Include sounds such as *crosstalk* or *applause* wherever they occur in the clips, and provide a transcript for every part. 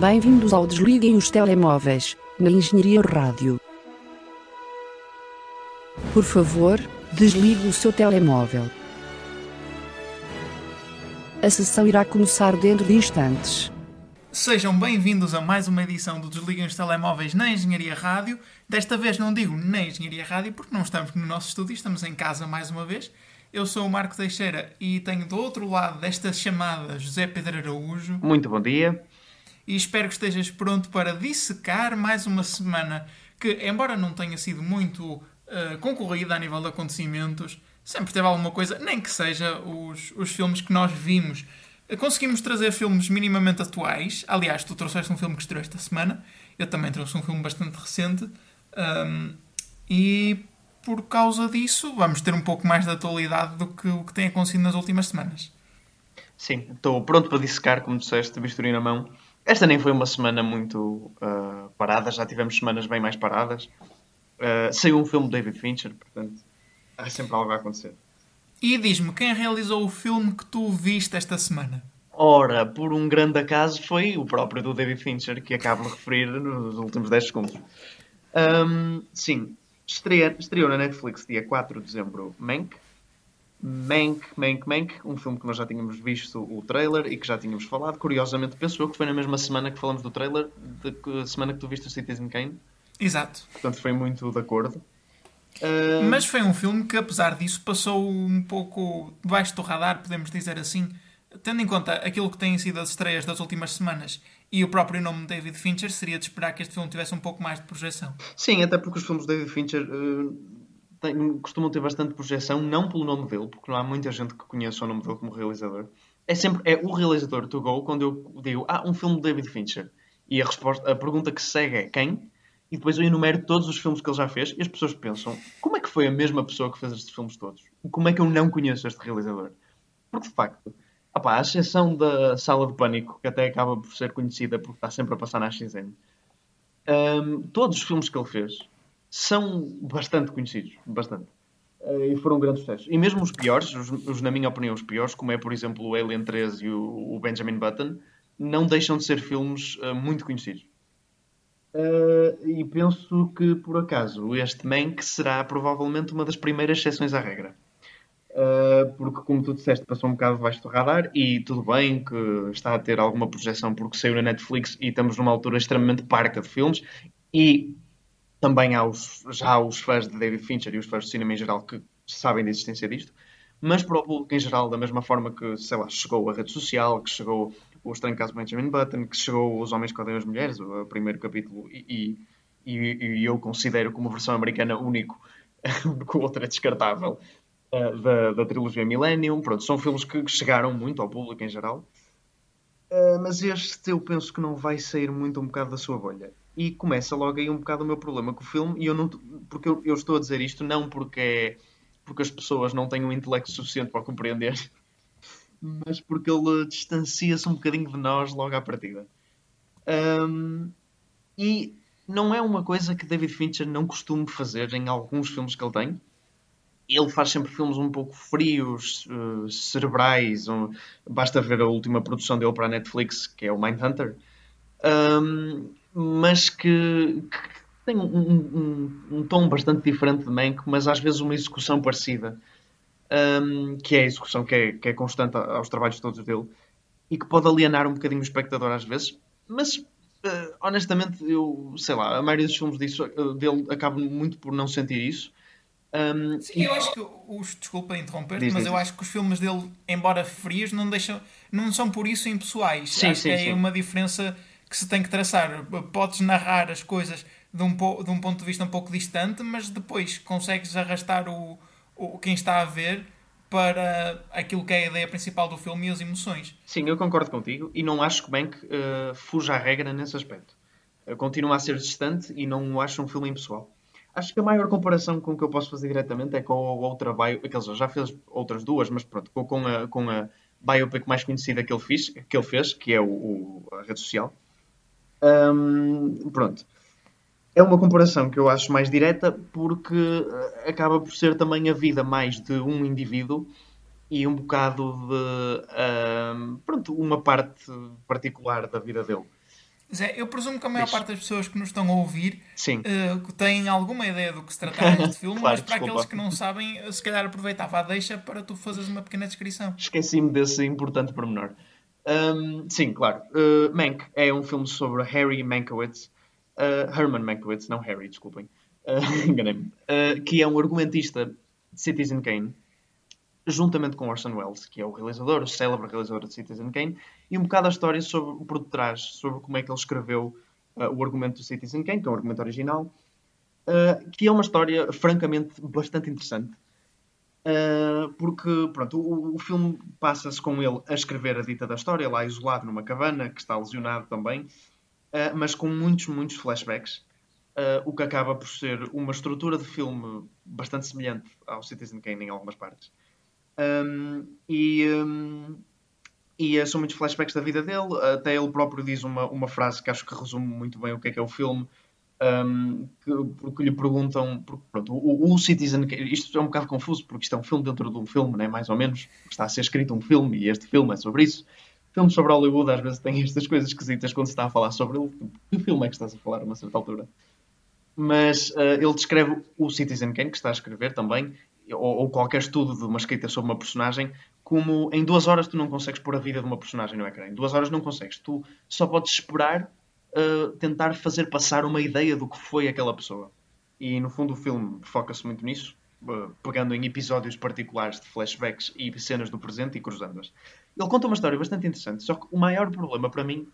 Bem-vindos ao Desliguem os Telemóveis, na Engenharia Rádio. Por favor, desligue o seu telemóvel. A sessão irá começar dentro de instantes. Sejam bem-vindos a mais uma edição do Desliguem os Telemóveis na Engenharia Rádio. Desta vez não digo na Engenharia Rádio porque não estamos no nosso estúdio, estamos em casa mais uma vez. Eu sou o Marco Teixeira e tenho do outro lado desta chamada José Pedro Araújo. Muito bom dia. E espero que estejas pronto para dissecar mais uma semana que, embora não tenha sido muito uh, concorrida a nível de acontecimentos, sempre teve alguma coisa, nem que seja os, os filmes que nós vimos. Conseguimos trazer filmes minimamente atuais. Aliás, tu trouxeste um filme que estreou esta semana. Eu também trouxe um filme bastante recente. Um, e por causa disso, vamos ter um pouco mais de atualidade do que o que tem acontecido nas últimas semanas. Sim, estou pronto para dissecar, como disseste, bisturi na mão. Esta nem foi uma semana muito uh, parada, já tivemos semanas bem mais paradas. Uh, saiu um filme de David Fincher, portanto, há sempre algo a acontecer. E diz-me, quem realizou o filme que tu viste esta semana? Ora, por um grande acaso, foi o próprio do David Fincher, que acabo de referir nos últimos 10 segundos. Um, sim, estreia, estreou na Netflix dia 4 de dezembro Mank, Mank, Mank, Mank, um filme que nós já tínhamos visto o trailer e que já tínhamos falado. Curiosamente, penso eu que foi na mesma semana que falamos do trailer, da semana que tu viste o Citizen Kane. Exato. Portanto, foi muito de acordo. Uh... Mas foi um filme que, apesar disso, passou um pouco debaixo do radar, podemos dizer assim. Tendo em conta aquilo que têm sido as estreias das últimas semanas e o próprio nome de David Fincher, seria de esperar que este filme tivesse um pouco mais de projeção. Sim, até porque os filmes de David Fincher uh, tem, costumam ter bastante projeção, não pelo nome dele, porque não há muita gente que conheça o nome dele como realizador. É sempre é o realizador to go quando eu digo, ah, um filme de David Fincher. E a, resposta, a pergunta que segue é quem? E depois eu enumero todos os filmes que ele já fez e as pessoas pensam, como é que foi a mesma pessoa que fez estes filmes todos? Como é que eu não conheço este realizador? Porque de facto, opa, a exceção da Sala de Pânico, que até acaba por ser conhecida porque está sempre a passar na XN, um, todos os filmes que ele fez são bastante conhecidos. Bastante. Uh, e foram grandes sucessos. E mesmo os piores, os, os, na minha opinião, os piores, como é, por exemplo, o Alien 13 e o, o Benjamin Button, não deixam de ser filmes uh, muito conhecidos. Uh, e penso que, por acaso, este Mank será provavelmente uma das primeiras exceções à regra. Uh, porque, como tu disseste, passou um bocado debaixo do radar e tudo bem que está a ter alguma projeção porque saiu na Netflix e estamos numa altura extremamente parca de filmes e também há os, já há os fãs de David Fincher e os fãs de cinema em geral que sabem da existência disto, mas para o público em geral, da mesma forma que, sei lá, chegou a rede social, que chegou o Estranho Caso Benjamin Button, que chegou Os Homens que Odeiam as Mulheres, o primeiro capítulo, e, e, e eu considero como versão americana único, *laughs* com outra é descartável, uh, da, da trilogia Millennium. Pronto, são filmes que chegaram muito ao público em geral. Uh, mas este eu penso que não vai sair muito um bocado da sua bolha e começa logo aí um bocado o meu problema com o filme e eu não porque eu, eu, estou a dizer isto não porque é, porque as pessoas não têm um intelecto suficiente para compreender *laughs* mas porque ele distancia-se um bocadinho de nós logo à partida um, e não é uma coisa que David Fincher não costume fazer em alguns filmes que ele tem ele faz sempre filmes um pouco frios, uh, cerebrais. Um, basta ver a última produção dele para a Netflix, que é o Mindhunter. Um, mas que, que tem um, um, um, tom bastante diferente de Mank, mas às vezes uma execução parecida, um, que é a execução que é, que é constante aos trabalhos todos dele e que pode alienar um bocadinho o espectador às vezes, mas uh, honestamente, eu sei lá, a maioria dos filmes disso, uh, dele acaba muito por não sentir isso. Um, Sim, e... eu acho que os desculpa interromper, mas diz. eu acho que os filmes dele, embora frios, não deixam, não são por isso impessoais. Sim, acho sim, que é sim. uma diferença que se tem que traçar. Podes narrar as coisas de um, de um ponto de vista um pouco distante, mas depois consegues arrastar o, o, quem está a ver para aquilo que é a ideia principal do filme e as emoções. Sim, eu concordo contigo e não acho que que uh, fuja a regra nesse aspecto. Uh, continua a ser distante e não o acho um filme impessoal. Acho que a maior comparação com que eu posso fazer diretamente é com a outra bio, aqueles já fez outras duas, mas pronto, com a, com a biopic mais conhecida que ele, fez, que ele fez, que é o, o a rede social, um, pronto. É uma comparação que eu acho mais direta porque eh, acaba por ser também a vida mais de um indivíduo e um bocado de um, pronto, uma parte particular da vida dele. Zé, eu presumo que a maior parte das pessoas que nos estão a ouvir Sim. que têm alguma ideia do que se tratava este *laughs* filme, Claro, mas para desculpa. aqueles que não sabem, eh, se calhar aproveitava a deixa para tu fazeres uma pequena descrição. Esqueci-me desse importante pormenor. Um, sim, claro. Uh, Mank é um filme sobre Harry Mankiewicz. uh, Herman Mankiewicz, não Harry, desculpem. Uh, *laughs* Enganei-me. Uh, que é um argumentista de Citizen Kane, juntamente com Orson Welles, que é o realizador, o célebre realizador de Citizen Kane, e um bocado a história sobre, por detrás, sobre como é que ele escreveu o argumento do Citizen Kane, que é o argumento original, que é uma história, francamente, bastante interessante. Uh, porque pronto, o, o filme passa-se com ele a escrever a dita da história, lá isolado numa cabana, que está lesionado também, uh, mas com muitos, muitos flashbacks, uh, o que acaba por ser uma estrutura de filme bastante semelhante ao Citizen Kane em algumas partes. Um, e, um, e uh, são muitos flashbacks da vida dele, até ele próprio diz uma, uma frase que acho que resume muito bem o que é que é o filme, um, que, porque lhe perguntam. Porque, pronto, o, o Citizen. Isto é um bocado confuso, porque isto é um filme dentro de um filme, né, mais ou menos. Está a ser escrito um filme e este filme é sobre isso. Filmes sobre Hollywood às vezes têm estas coisas esquisitas quando se está a falar sobre ele. Que filme é que estás a falar a uma certa altura? Mas uh, ele descreve o Citizen Kane, que está a escrever também, ou, ou, qualquer estudo de uma escrita sobre uma personagem, como em duas horas tu não consegues pôr a vida de uma personagem no ecrã. Em duas horas não consegues. Tu só podes esperar Tentar fazer passar uma ideia do que foi aquela pessoa. E no fundo o filme foca-se muito nisso, uh, pegando em episódios particulares de flashbacks e cenas do presente e cruzando-as. Ele conta uma história bastante interessante, só que o maior problema para mim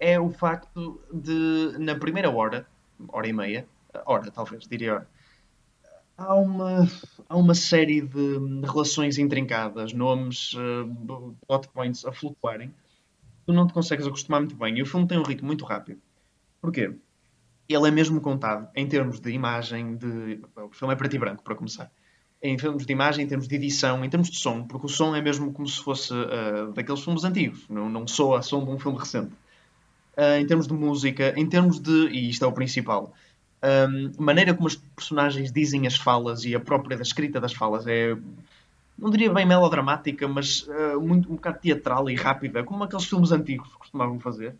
é o facto de, na primeira hora, hora e meia, hora talvez, diria hora, há uma, há uma série de relações intrincadas, nomes, uh, plot points a flutuarem tu não te consegues acostumar muito bem. E o filme tem um ritmo muito rápido. Porquê? Ele é mesmo contado em termos de imagem, de... o filme é preto e branco, para começar. Em termos de imagem, em termos de edição, em termos de som, porque o som é mesmo como se fosse uh, daqueles filmes antigos, não, não soa som de um filme recente. Uh, em termos de música, em termos de, e isto é o principal, um, maneira como os personagens dizem as falas e a própria da escrita das falas é não diria bem melodramática, mas uh, muito, um bocado teatral e rápida, como aqueles filmes antigos costumavam fazer.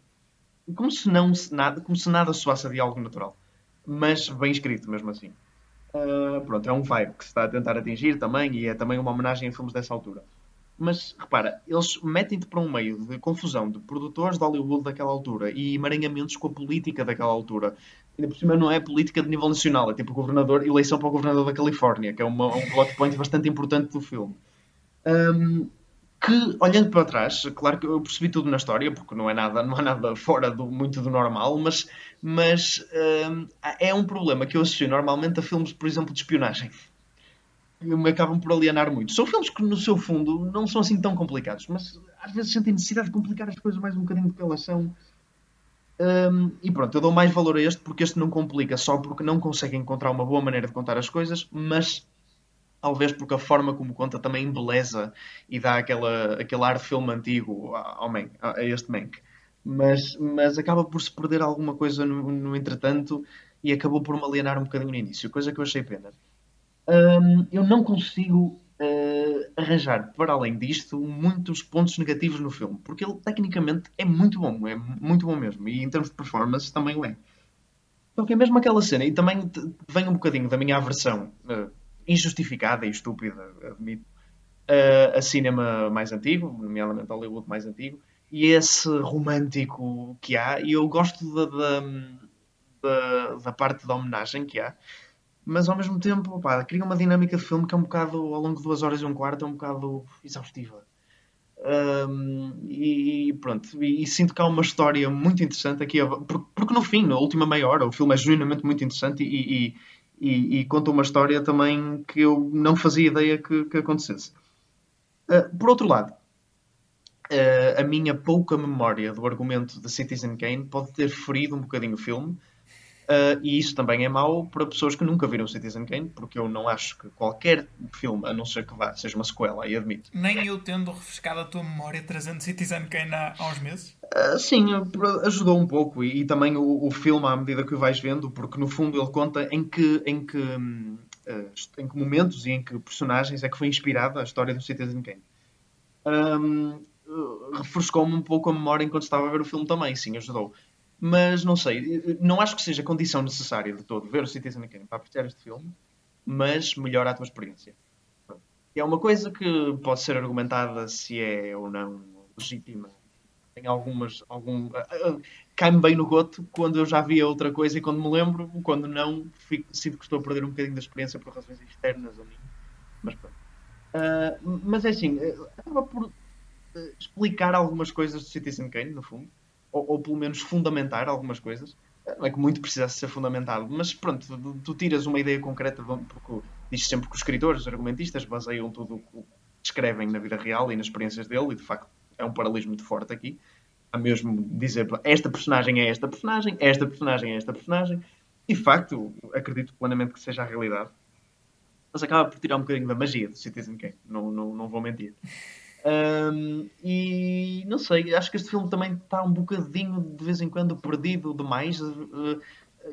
Como se, não, se nada, como se nada soasse de algo natural. Mas bem escrito, mesmo assim. Uh, pronto, é um vibe que se está a tentar atingir também, e é também uma homenagem a filmes dessa altura. Mas, repara, eles metem-te para um meio de confusão de produtores de Hollywood daquela altura e emaranhamentos com a política daquela altura. Ainda por cima não é política de nível nacional, é tipo governador, eleição para o governador da Califórnia, que é uma, um plot point bastante importante do filme. Um, que, olhando para trás, claro que eu percebi tudo na história, porque não é nada, não é nada fora do, muito do normal, mas, mas um, é um problema que eu associo normalmente a filmes, por exemplo, de espionagem me acabam por alienar muito. São filmes que, no seu fundo, não são assim tão complicados, mas às vezes sentem necessidade de complicar as coisas mais um bocadinho do que elas são. Um, e pronto, eu dou mais valor a este porque este não complica só porque não consegue encontrar uma boa maneira de contar as coisas, mas talvez porque a forma como conta também embeleza e dá aquela, aquele ar de filme antigo ao a este Mank. Mas, mas acaba por se perder alguma coisa no, no entretanto e acabou por me alienar um bocadinho no início, coisa que eu achei pena. Um, eu não consigo uh, arranjar, para além disto, muitos pontos negativos no filme, porque ele tecnicamente é muito bom, é muito bom mesmo, e em termos de performance também o é. Só que é mesmo aquela cena, e também vem um bocadinho da minha aversão uh, injustificada e estúpida, admito, uh, a cinema mais antigo, nomeadamente Hollywood mais antigo, e esse romântico que há, e eu gosto da, da, da, da parte da homenagem que há mas ao mesmo tempo pá, cria uma dinâmica de filme que é um bocado, ao longo de duas horas e um quarto, é um bocado exaustiva. Um, e, pronto, e, e, sinto que há uma história muito interessante aqui, porque, porque, no fim, na última meia hora, o filme é genuinamente muito interessante e, e, e conta uma história também que eu não fazia ideia que, que acontecesse. Uh, por outro lado, uh, a minha pouca memória do argumento de Citizen Kane pode ter ferido um bocadinho o filme Uh, e isso também é mau para pessoas que nunca viram Citizen Kane, porque eu não acho que qualquer filme, a não ser que vá, seja uma sequela, aí admito. Nem eu tendo refrescado a tua memória trazendo Citizen Kane há, há uns meses? Uh, sim, ajudou um pouco. E, e também o, o, filme, à medida que o vais vendo, porque no fundo ele conta em que, em que, uh, em que momentos e em que personagens é que foi inspirada a história do Citizen Kane. Um, refrescou-me um pouco a memória enquanto estava a ver o filme também, sim, ajudou. Mas não sei, não acho que seja condição necessária de todo ver o Citizen Kane para apreciar este filme, mas melhora a tua experiência. É uma coisa que pode ser argumentada se é ou não legítima. Tem algumas. Algum, uh, Cai-me bem no goto quando eu já via outra coisa e quando me lembro, quando não, fico, sinto que estou a perder um bocadinho da experiência por razões externas a mim. Mas pronto. Uh, mas é assim, acaba por explicar algumas coisas do Citizen Kane, no fundo ou, ou pelo menos fundamentar algumas coisas. Não é que muito precisasse ser fundamentado, mas pronto, tu, tu tiras uma ideia concreta, porque diz sempre que os escritores, os argumentistas, baseiam tudo o que escrevem na vida real e nas experiências dele, e de facto é um paralelismo muito forte aqui. Há mesmo dizer esta personagem é esta personagem, esta personagem é esta personagem, e de facto acredito plenamente que seja a realidade. Mas acaba por tirar um bocadinho da magia do Citizen Kane, não, não, não vou mentir. Um, e não sei, acho que este filme também está um bocadinho de vez em quando perdido demais, uh,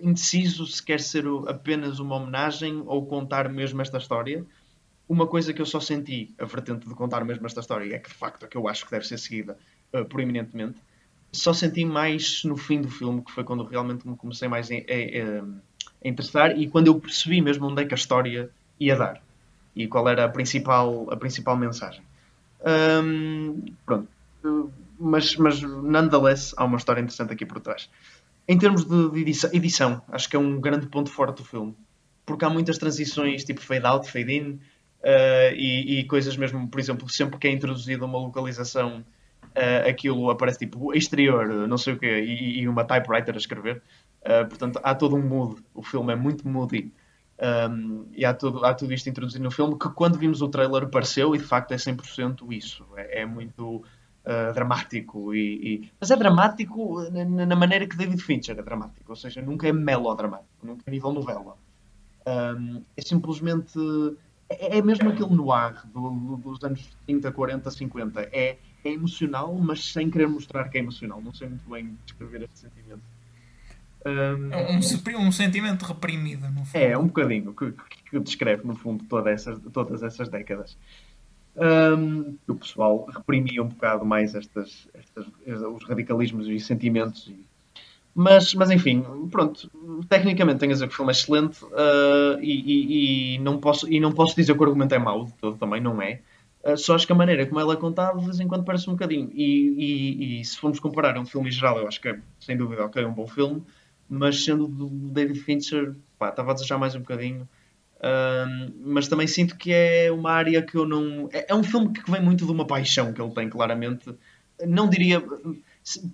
indeciso se quer ser apenas uma homenagem ou contar mesmo esta história. Uma coisa que eu só senti, a vertente de contar mesmo esta história, é que de facto é que eu acho que deve ser seguida uh, proeminentemente. Só senti mais no fim do filme, que foi quando realmente me comecei mais a, a, a interessar e quando eu percebi mesmo onde é que a história ia dar e qual era a principal, a principal mensagem. Um, pronto. Mas, mas, nonetheless, há uma história interessante aqui por trás. Em termos de edição, acho que é um grande ponto forte do filme. Porque há muitas transições, tipo fade out, fade in, uh, e, e, coisas mesmo, por exemplo, sempre que é introduzida uma localização, uh, aquilo aparece tipo exterior, não sei o quê, e, e uma typewriter a escrever. Uh, portanto, há todo um mood. O filme é muito moody. Um, e há tudo, há tudo isto introduzido no filme que quando vimos o trailer pareceu e de facto é 100% isso. É, é muito uh, dramático. E, e, Mas é dramático na, na, maneira que David Fincher é dramático. Ou seja, nunca é melodramático, nunca é nível novela. Um, é simplesmente. É, é mesmo aquele noir do, do, dos anos 30, 40, 50. É, é emocional, mas sem querer mostrar que é emocional. Não sei muito bem descrever este sentimento. Um, um, um, sentimento reprimido, no fundo. É, um bocadinho, que, que descreve, no fundo, todas essas, todas essas décadas. Um, o pessoal reprimia um bocado mais estas, estas, os radicalismos e sentimentos. E... Mas, mas, enfim, pronto. Tecnicamente tenho a dizer que o filme é excelente uh, e, e, e, não posso, e não posso dizer que o argumento é mau de todo, também não é. Uh, só acho que a maneira como ela é contada de vez em quando parece um bocadinho. E, e, se formos comparar um filme em geral, eu acho que é, sem dúvida, ok, é um bom filme mas sendo do David Fincher, pá, estava a desejar mais um bocadinho. mas também sinto que é uma área que eu não. É, é, um filme que vem muito de uma paixão que ele tem, claramente. Não diria.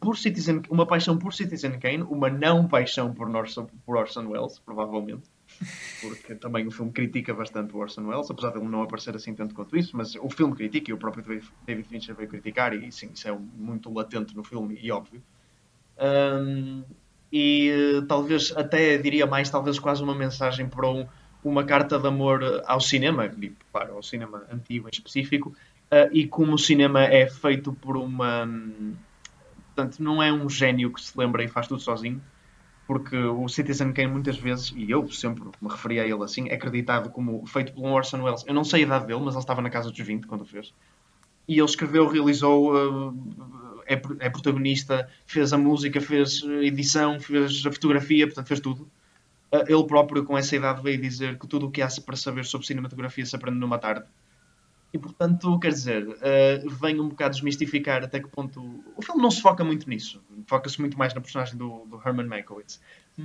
Por Citizen, uma paixão por Citizen Kane, uma não paixão por Orson, por Orson Welles, provavelmente. Porque também o filme critica bastante o Orson Welles, apesar de ele não aparecer assim tanto quanto isso, mas o filme critica e o próprio David Fincher veio criticar, e sim, isso é muito latente no filme e óbvio. Um, e uh, talvez até diria mais, talvez quase uma mensagem para um, uma carta de amor ao cinema, claro, ao cinema antigo em específico, uh, e como o cinema é feito por uma. Portanto, não é um gênio que se lembra e faz tudo sozinho, porque o Citizen Kane muitas vezes, e eu sempre me referi a ele assim, é acreditado como feito por um Orson Welles. Eu não sei a idade dele, mas ele estava na casa dos 20 quando o fez. E ele escreveu, realizou, uh, é, é, protagonista, fez a música, fez a edição, fez a fotografia, portanto fez tudo. Uh, ele próprio, com essa idade, veio dizer que tudo o que há para saber sobre cinematografia se aprende numa tarde. E portanto, quer dizer, uh, vem um bocado desmistificar até que ponto. O filme não se foca muito nisso, foca-se muito mais na personagem do, do Herman Mankiewicz.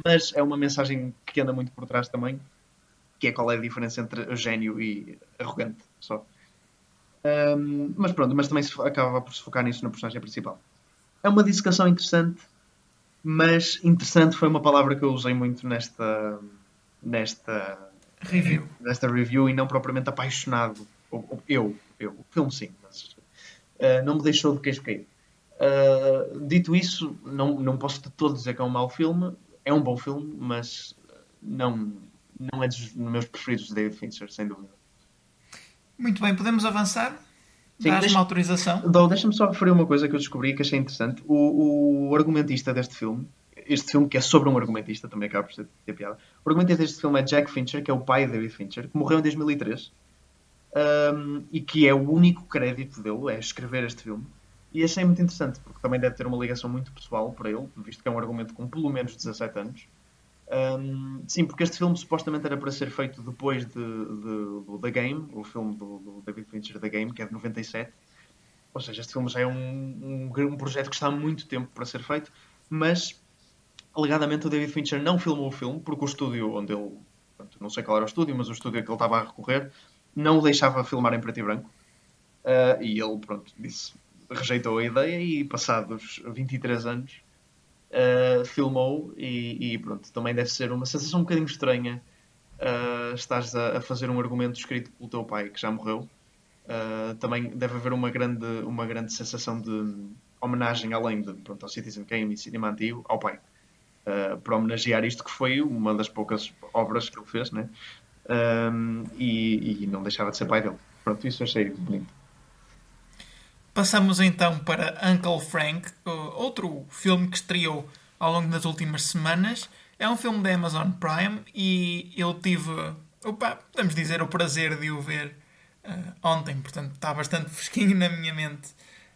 Mas é uma mensagem que anda muito por trás também, que é qual é a diferença entre gênio e arrogante, só. Um, mas pronto, mas também se, acaba por se focar nisso na personagem principal. É uma dissecação interessante, mas interessante foi uma palavra que eu usei muito nesta nesta review, nesta review e não propriamente apaixonado. Eu, eu, o filme sim, mas uh, não me deixou de queixo cair. Uh, dito isso, não, não posso de todo dizer que é um mau filme. É um bom filme, mas não, não é dos meus preferidos de David Fincher, sem dúvida. Muito bem, podemos avançar? Dás uma autorização? Deixa-me só referir uma coisa que eu descobri que achei interessante. O, o, argumentista deste filme, este filme que é sobre um argumentista, também acaba por ser ter piada. O argumentista deste filme é Jack Fincher, que é o pai de David Fincher, que morreu em 2003 um, e que é o único crédito dele, é escrever este filme. e achei muito interessante, porque também deve ter uma ligação muito pessoal para ele, visto que é um argumento com pelo menos 17 anos. Um, sim, porque este filme supostamente era para ser feito depois de, de, do The Game, o filme do, do, David Fincher The Game, que é de 97. Ou seja, este filme já é um, um, um, projeto que está há muito tempo para ser feito, mas alegadamente o David Fincher não filmou o filme, porque o estúdio onde ele. Portanto, não sei qual era o estúdio, mas o estúdio a que ele estava a recorrer não o deixava filmar em preto e branco. Uh, e ele, pronto, disse, rejeitou a ideia e passados 23 anos uh, filmou e, e, pronto, também deve ser uma sensação um bocadinho estranha uh, estás a, a, fazer um argumento escrito pelo teu pai que já morreu. Uh, também deve haver uma grande, uma grande sensação de homenagem além de, pronto, ao Citizen Kane e cinema antigo, ao pai. Uh, para homenagear isto que foi uma das poucas obras que ele fez, né? Um, e, e, não deixava de ser pai dele. Pronto, isso achei bonito. Passamos então para Uncle Frank, outro filme que estreou ao longo das últimas semanas. É um filme da Amazon Prime e eu tive, opa, podemos dizer, o prazer de o ver uh, ontem, portanto está bastante *laughs* fresquinho na minha mente.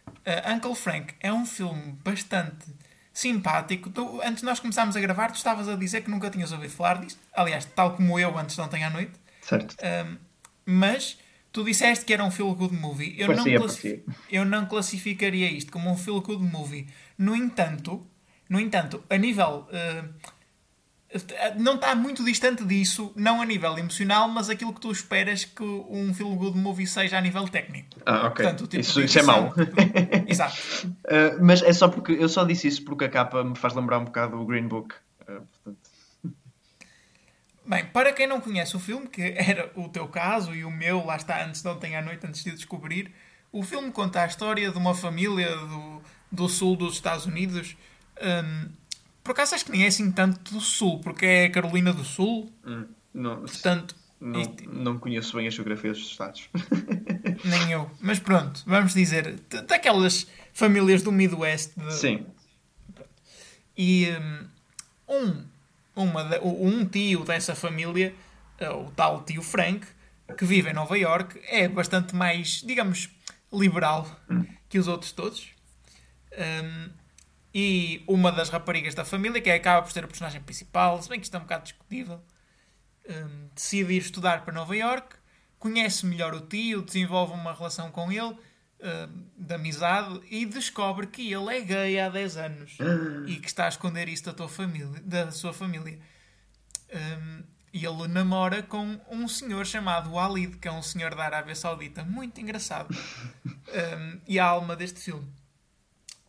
Uh, Uncle Frank é um filme bastante simpático. Tu, antes de nós começarmos a gravar, tu estavas a dizer que nunca tinhas ouvido falar disto. Aliás, tal como eu antes de ontem à noite. Certo. Uh, mas Tu disseste que era um feel good movie. Eu, parecia, não, eu não classificaria isto como um feel good movie. No entanto, no entanto, a nível. Uh, não está muito distante disso, não a nível emocional, mas aquilo que tu esperas que um feel good movie seja a nível técnico. Ah, ok. Portanto, tipo isso, isso é mau. *laughs* Exato. Uh, mas é só porque eu só disse isso porque a capa me faz lembrar um bocado o Green Book. Uh, portanto... Bem, para quem não conhece o filme, que *laughs* era o teu caso e o meu, lá está, antes de ontem à noite, antes de descobrir, o filme conta a história de uma família do, do sul dos Estados Unidos. Um, por acaso acho que nem é assim tanto do sul, porque é a Carolina do Sul. Hum, não, Portanto, não, isto... não conheço bem a geografia dos Estados. *laughs* nem eu. Mas pronto, vamos dizer, daquelas famílias do Midwest. De... Sim. E um, uma, um tio dessa família, eh, o tal tio Frank, que vive em Nova York, é bastante mais, digamos, liberal que os outros todos. Um, e uma das raparigas da família, que acaba por ser a personagem principal, se bem que isto é um bocado discutível, um, decide ir estudar para Nova York, conhece melhor o tio, desenvolve uma relação com ele uh, de amizade e descobre que ele é gay há 10 anos e que está a esconder isso da, tua família, da sua família. Um, e ele namora com um senhor chamado Walid, que é um senhor da Arábia Saudita, muito engraçado. Um, e a alma deste filme.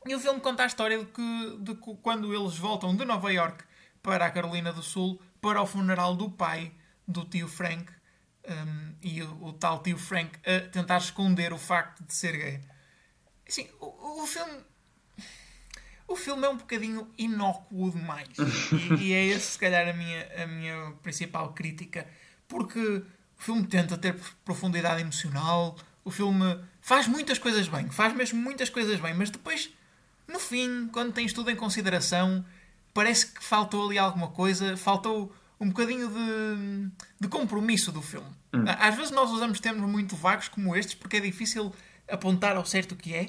E o filme conta a história de que, de que quando eles voltam de Nova York para a Carolina do Sul para o funeral do pai do tio Frank, um, e o, o, tal tio Frank a tentar esconder o facto de ser gay. Assim, o, o filme. O filme é um bocadinho inócuo demais. e, e, é esse, se calhar, a minha, a minha principal crítica. Porque o filme tenta ter profundidade emocional, o filme faz muitas coisas bem, faz mesmo muitas coisas bem, mas depois, no fim, quando tens tudo em consideração, parece que faltou ali alguma coisa, faltou um bocadinho de, de compromisso do filme. Hum. Às vezes nós usamos termos muito vagos como estes porque é difícil apontar ao certo o que é.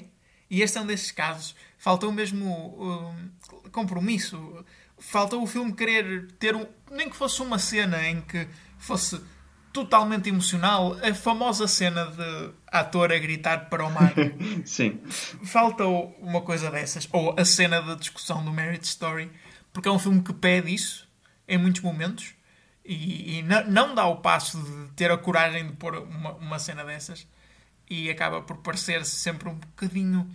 E este é um desses casos. Faltou mesmo um, compromisso. Faltou o filme querer ter um. Nem que fosse uma cena em que fosse totalmente emocional. A famosa cena de ator a gritar para o mar. *laughs* Sim. Faltou uma coisa dessas. Ou a cena da discussão do Marriage Story. Porque é um filme que pede isso em muitos momentos e, e não, dá o passo de ter a coragem de pôr uma, uma cena dessas e acaba por parecer sempre um bocadinho.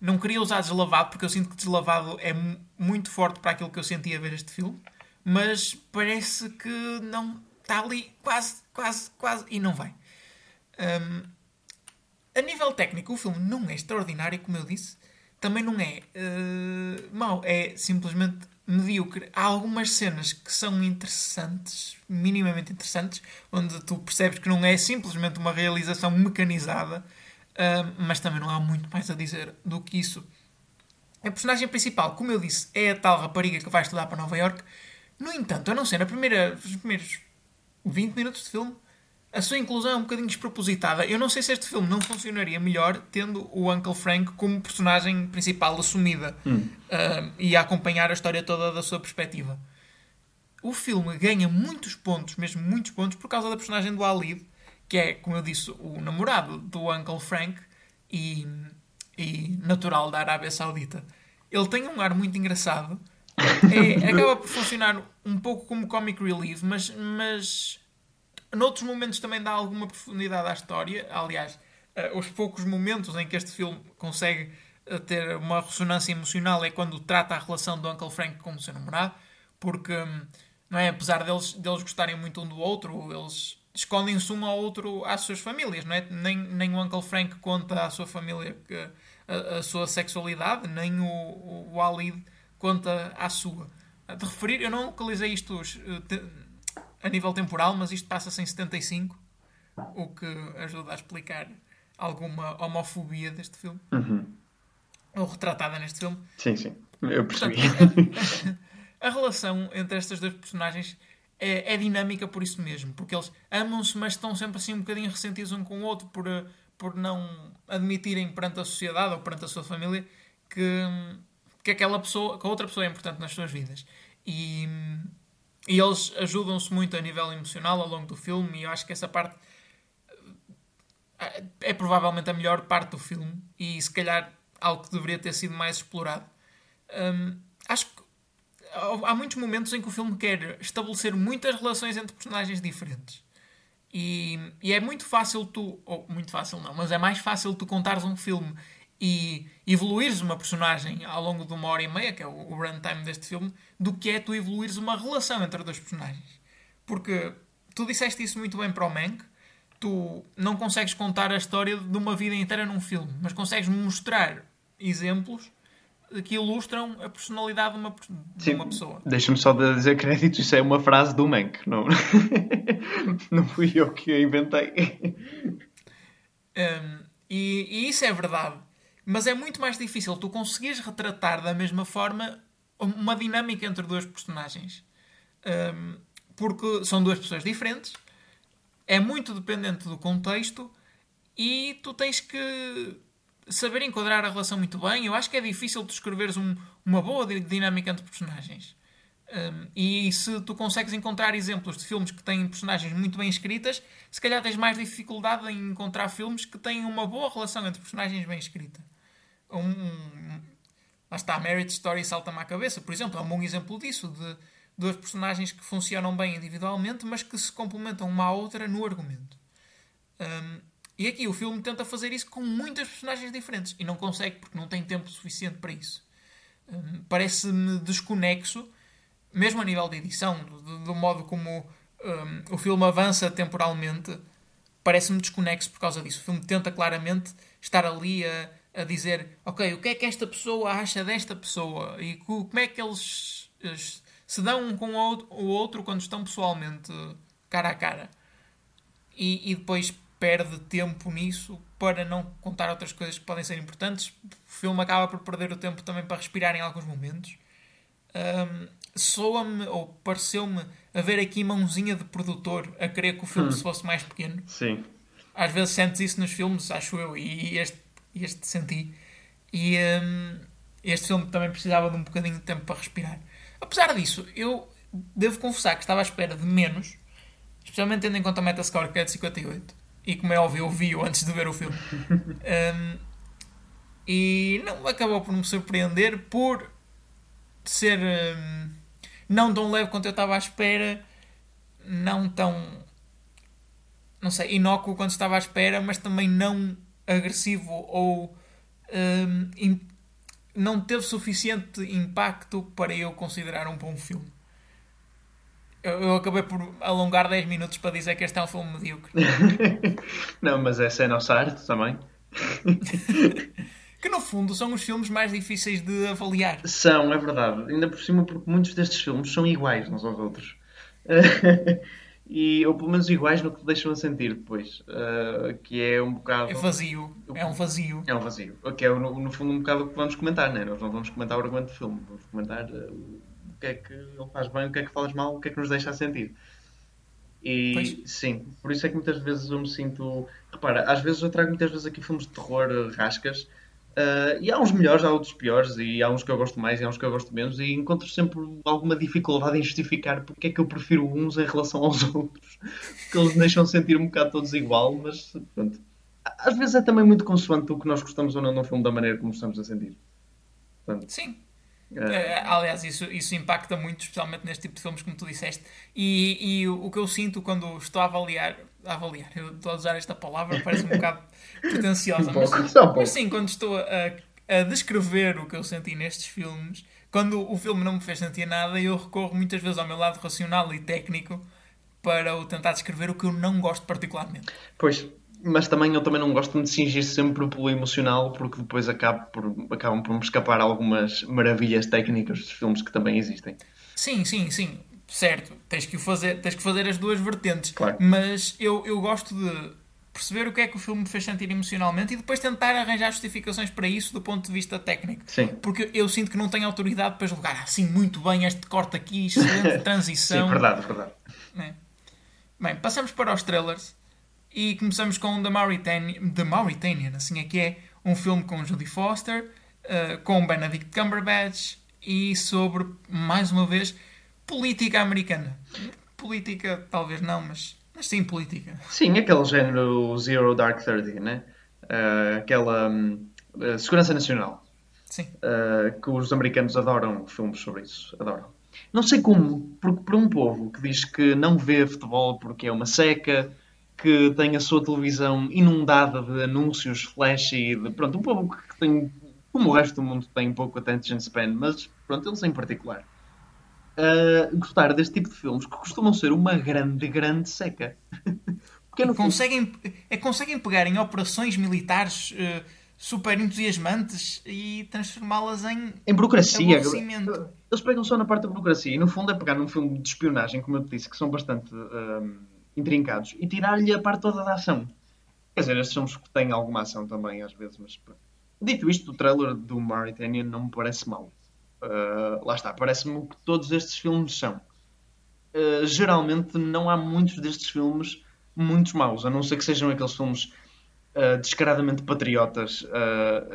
Não queria usar deslavado porque eu sinto que deslavado é muito forte para aquilo que eu sentia a ver este filme, mas parece que não está ali quase, quase, quase e não vai. Um, a nível técnico, o filme não é extraordinário, como eu disse, também não é uh, mau, é simplesmente medíocre. Há algumas cenas que são interessantes, minimamente interessantes, onde tu percebes que não é simplesmente uma realização mecanizada, uh, mas também não há muito mais a dizer do que isso. A personagem principal, como eu disse, é a tal rapariga que vai estudar para Nova York. No entanto, a não ser na primeira, nos primeiros 20 minutos de filme, a sua inclusão é um bocadinho despropositada. Eu não sei se este filme não funcionaria melhor tendo o Uncle Frank como personagem principal assumida Hum. uh, e a acompanhar a história toda da sua perspectiva. O filme ganha muitos pontos, mesmo muitos pontos, por causa da personagem do Alid, que é, como eu disse, o namorado do Uncle Frank e, e natural da Arábia Saudita. Ele tem um ar muito engraçado. É, *laughs* acaba por funcionar um pouco como comic relief, mas, mas noutros momentos também dá alguma profundidade à história. Aliás, uh, os poucos momentos em que este filme consegue uh, ter uma ressonância emocional é quando trata a relação do Uncle Frank com o seu namorado, porque, um, não é? Apesar deles, deles gostarem muito um do outro, eles escondem-se um ao outro às suas famílias, não é? Nem, nem o Uncle Frank conta à sua família que, a, a, sua sexualidade, nem o, o, conta à sua. De referir, eu não localizei isto a nível temporal, mas isto passa-se em 75, o que ajuda a explicar alguma homofobia deste filme. Uhum. Ou retratada neste filme. Sim, sim. Eu percebi. Portanto, a, relação entre estas duas personagens é, é, dinâmica por isso mesmo. Porque eles amam-se, mas estão sempre assim um bocadinho ressentidos um com o outro por, por não admitirem perante a sociedade ou perante a sua família que, que aquela pessoa, que a outra pessoa é importante nas suas vidas. E, e eles ajudam-se muito a nível emocional ao longo do filme e eu acho que essa parte é provavelmente a melhor parte do filme e se calhar algo que deveria ter sido mais explorado. Hum, acho que há muitos momentos em que o filme quer estabelecer muitas relações entre personagens diferentes. E, e, é muito fácil tu, ou muito fácil não, mas é mais fácil tu contares um filme e evoluires uma personagem ao longo de uma hora e meia, que é o, runtime deste filme, do que é tu evoluires uma relação entre dois personagens. Porque tu disseste isso muito bem para o Mank, tu não consegues contar a história de uma vida inteira num filme, mas consegues mostrar exemplos que ilustram a personalidade de uma, de Sim, uma pessoa. Deixa-me só dizer crédito, isso é uma frase do Mank, não, *laughs* não fui eu que a inventei. Um, e, e, isso é verdade. Mas é muito mais difícil tu conseguires retratar da mesma forma uma dinâmica entre duas personagens. Um, porque são duas pessoas diferentes, é muito dependente do contexto e tu tens que saber enquadrar a relação muito bem. Eu acho que é difícil tu escreveres um, uma boa dinâmica entre personagens. Um, e se tu consegues encontrar exemplos de filmes que têm personagens muito bem escritas, se calhar tens mais dificuldade em encontrar filmes que têm uma boa relação entre personagens bem escrita. Um, um, lá está, a Marriage Story salta-me à cabeça, por exemplo, é um bom exemplo disso, de duas personagens que funcionam bem individualmente, mas que se complementam uma à outra no argumento. Um, e aqui o filme tenta fazer isso com muitas personagens diferentes e não consegue porque não tem tempo suficiente para isso. Parece-me desconexo, mesmo a nível de edição, do, do modo como um, o filme avança temporalmente, parece-me desconexo por causa disso. O filme tenta claramente estar ali a, a dizer: Ok, o que é que esta pessoa acha desta pessoa e como é que eles se dão um com o outro quando estão pessoalmente cara a cara. E, e depois perde tempo nisso para não contar outras coisas que podem ser importantes. O filme acaba por perder o tempo também para respirar em alguns momentos. Um, Soa-me, ou pareceu-me, haver aqui mãozinha de produtor a querer que o filme hum. se fosse mais pequeno. Sim. Às vezes sentes isso nos filmes, acho eu, e este, este senti. E um, este filme também precisava de um bocadinho de tempo para respirar. Apesar disso, eu devo confessar que estava à espera de menos, especialmente tendo em conta a Metascore que é de 58. E como é óbvio, eu vi-o antes de ver o filme. *laughs* Um, e não acabou por me surpreender por ser um, não tão leve quanto eu estava à espera, não tão não sei, inócuo quanto estava à espera, mas também não agressivo ou um, não teve suficiente impacto para eu considerar um bom filme. Eu, eu, acabei por alongar 10 minutos para dizer que este é um filme medíocre. *laughs* não, mas essa é a nossa arte também. *laughs* que no fundo são os filmes mais difíceis de avaliar. São, é verdade. Ainda por cima, porque muitos destes filmes são iguais uns aos outros. *laughs* e, ou pelo menos iguais no que te deixam a sentir depois. Uh, que é um bocado. É vazio. É um vazio. É um vazio. Que é no, no fundo um bocado o que vamos comentar, né? Nós não vamos comentar o argumento do filme, vamos comentar uh, o que é que ele faz bem, o que é que faz mal, o que é que nos deixa a sentir. E Pois. sim, por isso é que muitas vezes eu me sinto. Repara, às vezes eu trago muitas vezes aqui filmes de terror eh, rascas. Eh, e há uns melhores, há outros piores, e há uns que eu gosto mais e há uns que eu gosto menos, e encontro sempre alguma dificuldade em justificar porque é que eu prefiro uns em relação aos *laughs* outros. Porque eles deixam sentir um bocado todos igual, mas pronto. Às vezes é também muito consoante o que nós gostamos ou não num filme da maneira como estamos a sentir. Portanto, Sim. eh, Eh, aliás, isso, isso impacta muito, especialmente neste tipo de filmes, como tu disseste. E, e o que eu sinto quando estou a avaliar, a avaliar, eu estou a usar esta palavra, parece um bocado *laughs* pretenciosa, Um mas, um mas sim, quando estou a, a descrever o que eu senti nestes filmes, quando o filme não me fez sentir nada, eu recorro muitas vezes ao meu lado racional e técnico para o tentar descrever o que eu não gosto particularmente. Pois, mas também eu também não gosto de me cingir sempre pelo emocional, porque depois acabo por, acabam por me escapar algumas maravilhas técnicas dos filmes que também existem. Sim, sim, sim. Certo. Tens que, fazer, tens que fazer as duas vertentes. Claro. Mas eu, eu gosto de perceber o que é que o filme me fez sentir emocionalmente e depois tentar arranjar justificações para isso do ponto de vista técnico. Sim. Porque eu sinto que não tenho autoridade para julgar assim muito bem este corte aqui, excelente *laughs* transição. Sim, verdade, verdade. né? Bem, passamos para os trailers e começamos com The Mauritanian, The Mauritanian assim é que é, um filme com Jodie Foster, eh, com Benedict Cumberbatch e sobre, mais uma vez, política americana. Política, talvez não, mas, mas sim política. Sim, aquele género Zero Dark Thirty, né? Ah, aquela hum, ah, segurança nacional. Sim. Uh, que os americanos adoram filmes sobre isso. Adoram. Não sei como, porque para um povo que diz que não vê futebol porque é uma seca, que tem a sua televisão inundada de anúncios flashy, de, pronto, um povo que tem, como o resto do mundo, tem pouco attention span, mas pronto, eles em particular. Uh, gostar deste tipo de filmes que costumam ser uma grande, grande seca. *laughs* porque fundo- Conseguem, é, conseguem pegar em operações militares eh, super entusiasmantes e transformá-las em Em burocracia. Eles pegam só na parte da burocracia e no fundo é pegar num filme de espionagem, como eu te disse, que são bastante hum, intrincados, e tirar-lhe a parte toda da ação. Quer dizer, estes filmes que têm alguma ação também às vezes, mas. Dito isto, o trailer do Mauritanian não me parece mau. Uh, lá está, parece-me que todos estes filmes são. Uh, geralmente não há muitos destes filmes muitos maus, a não ser que sejam aqueles filmes uh, descaradamente patriotas.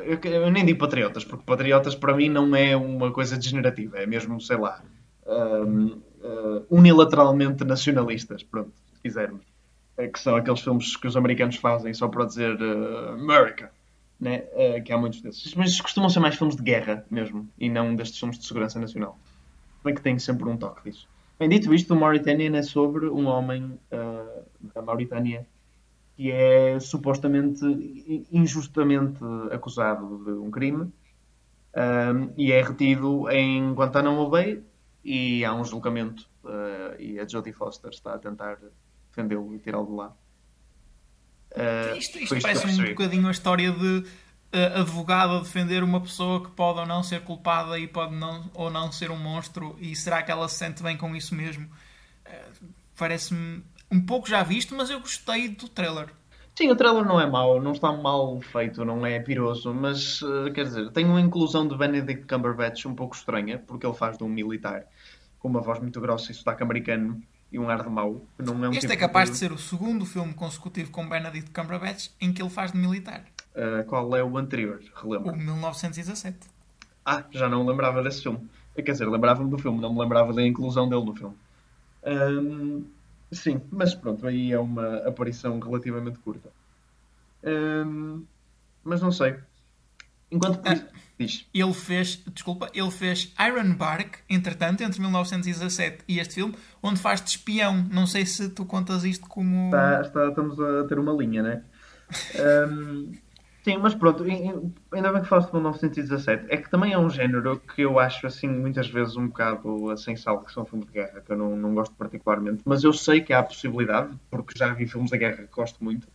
Eu, eu nem digo patriotas, porque patriotas para mim não é uma coisa degenerativa, é mesmo, sei lá, unilateralmente nacionalistas, pronto, se quisermos. É que são aqueles filmes que os americanos fazem só para dizer America. Né? Uh, que há muitos desses. Mas costumam ser mais filmes de guerra mesmo, e não destes filmes de segurança nacional. Bem que tem sempre um toque disso. Bem, dito isto, o Mauritanian é sobre um homem uh, da Mauritânia que é supostamente injustamente acusado de um crime um, e é retido em Guantánamo Bay e há um julgamento uh, e a Jodie Foster está a tentar defendê-lo e tirá-lo de lá. Uh, Isto, isto parece um bocadinho a história de eh, advogado a defender uma pessoa que pode ou não ser culpada e pode não, ou não ser um monstro e será que ela se sente bem com isso mesmo? Eh, Parece-me um pouco já visto, mas eu gostei do trailer. Sim, o trailer não é mau, não está mal feito, não é piroso, mas uh, quer dizer, tem uma inclusão de Benedict Cumberbatch um pouco estranha, porque ele faz de um militar com uma voz muito grossa e sotaque americano e um ar de mau, que não é um Este tipo é capaz de ser o segundo filme consecutivo com Benedict Cumberbatch em que ele faz de militar. Uh, qual é o anterior? Relembro. O 1917. Ah, já não lembrava desse filme. Quer dizer, lembrava-me do filme, não me lembrava da inclusão dele no filme. Ahm, sim, mas pronto, aí é uma aparição relativamente curta. Ahm, mas não sei. Enquanto Ah. Diz. Ele fez, desculpa, ele fez Iron Bark, entretanto, entre 1917 e este filme, onde faz de espião. Não sei se tu contas isto como. Está, está- estamos a ter uma linha, né? Ahm, sim, mas pronto, ainda bem que falaste de 1917. É que também é um género que eu acho, assim, muitas vezes um bocado sem sal, que são filmes de guerra, que eu não, não gosto particularmente. Mas eu sei que há a possibilidade, porque já vi filmes de guerra que gosto muito,